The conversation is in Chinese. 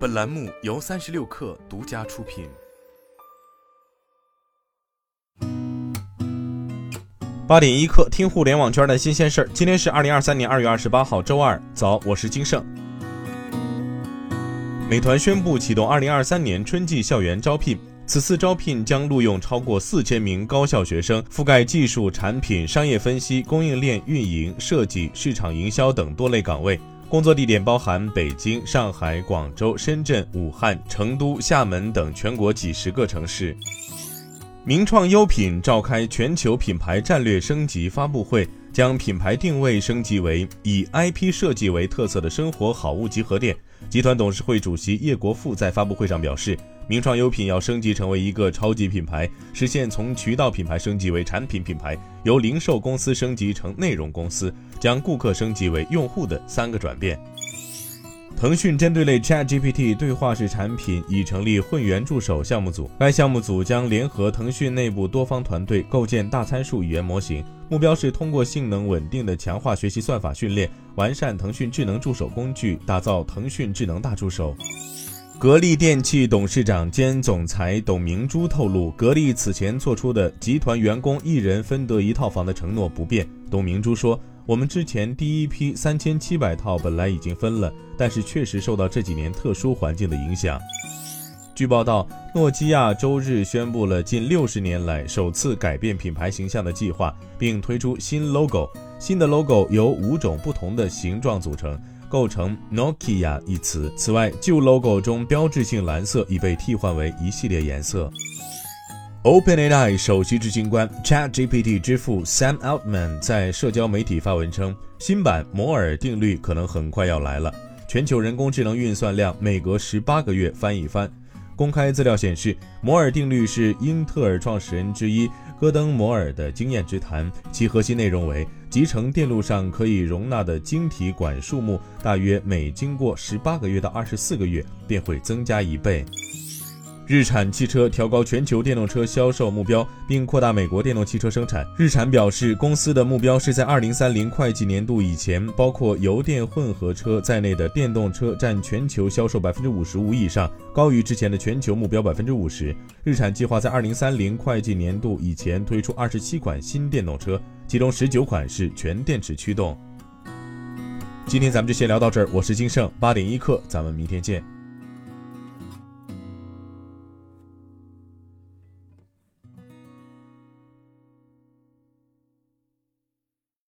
本栏目由三十六氪独家出品。八点一刻，听互联网圈的新鲜事儿。今天是二零二三年二月二十八号，周二早，我是金盛。美团宣布启动二零二三年春季校园招聘，此次招聘将录用超过四千名高校学生，覆盖技术、产品、商业分析、供应链运营、设计、市场营销等多类岗位。工作地点包含北京、上海、广州、深圳、武汉、成都、厦门等全国几十个城市。名创优品召开全球品牌战略升级发布会，将品牌定位升级为以 IP 设计为特色的生活好物集合店。集团董事会主席叶国富在发布会上表示。名创优品要升级成为一个超级品牌，实现从渠道品牌升级为产品品牌，由零售公司升级成内容公司，将顾客升级为用户的三个转变。腾讯针对类 ChatGPT 对话式产品已成立混元助手项目组，该项目组将联合腾讯内部多方团队构建大参数语言模型，目标是通过性能稳定的强化学习算法训练，完善腾讯智能助手工具，打造腾讯智能大助手。格力电器董事长兼总裁董明珠透露，格力此前做出的集团员工一人分得一套房的承诺不变。董明珠说：“我们之前第一批三千七百套本来已经分了，但是确实受到这几年特殊环境的影响。”据报道，诺基亚周日宣布了近六十年来首次改变品牌形象的计划，并推出新 logo。新的 logo 由五种不同的形状组成。构成 Nokia 一词。此外，旧 logo 中标志性蓝色已被替换为一系列颜色。OpenAI 首席执行官、ChatGPT 之父 Sam Altman 在社交媒体发文称，新版摩尔定律可能很快要来了，全球人工智能运算量每隔十八个月翻一番。公开资料显示，摩尔定律是英特尔创始人之一戈登·摩尔的经验之谈，其核心内容为集成电路上可以容纳的晶体管数目，大约每经过十八个月到二十四个月便会增加一倍。日产汽车调高全球电动车销售目标，并扩大美国电动汽车生产。日产表示，公司的目标是在二零三零会计年度以前，包括油电混合车在内的电动车占全球销售百分之五十五以上，高于之前的全球目标百分之五十。日产计划在二零三零会计年度以前推出二十七款新电动车，其中十九款是全电池驱动。今天咱们就先聊到这儿，我是金盛八点一刻，咱们明天见。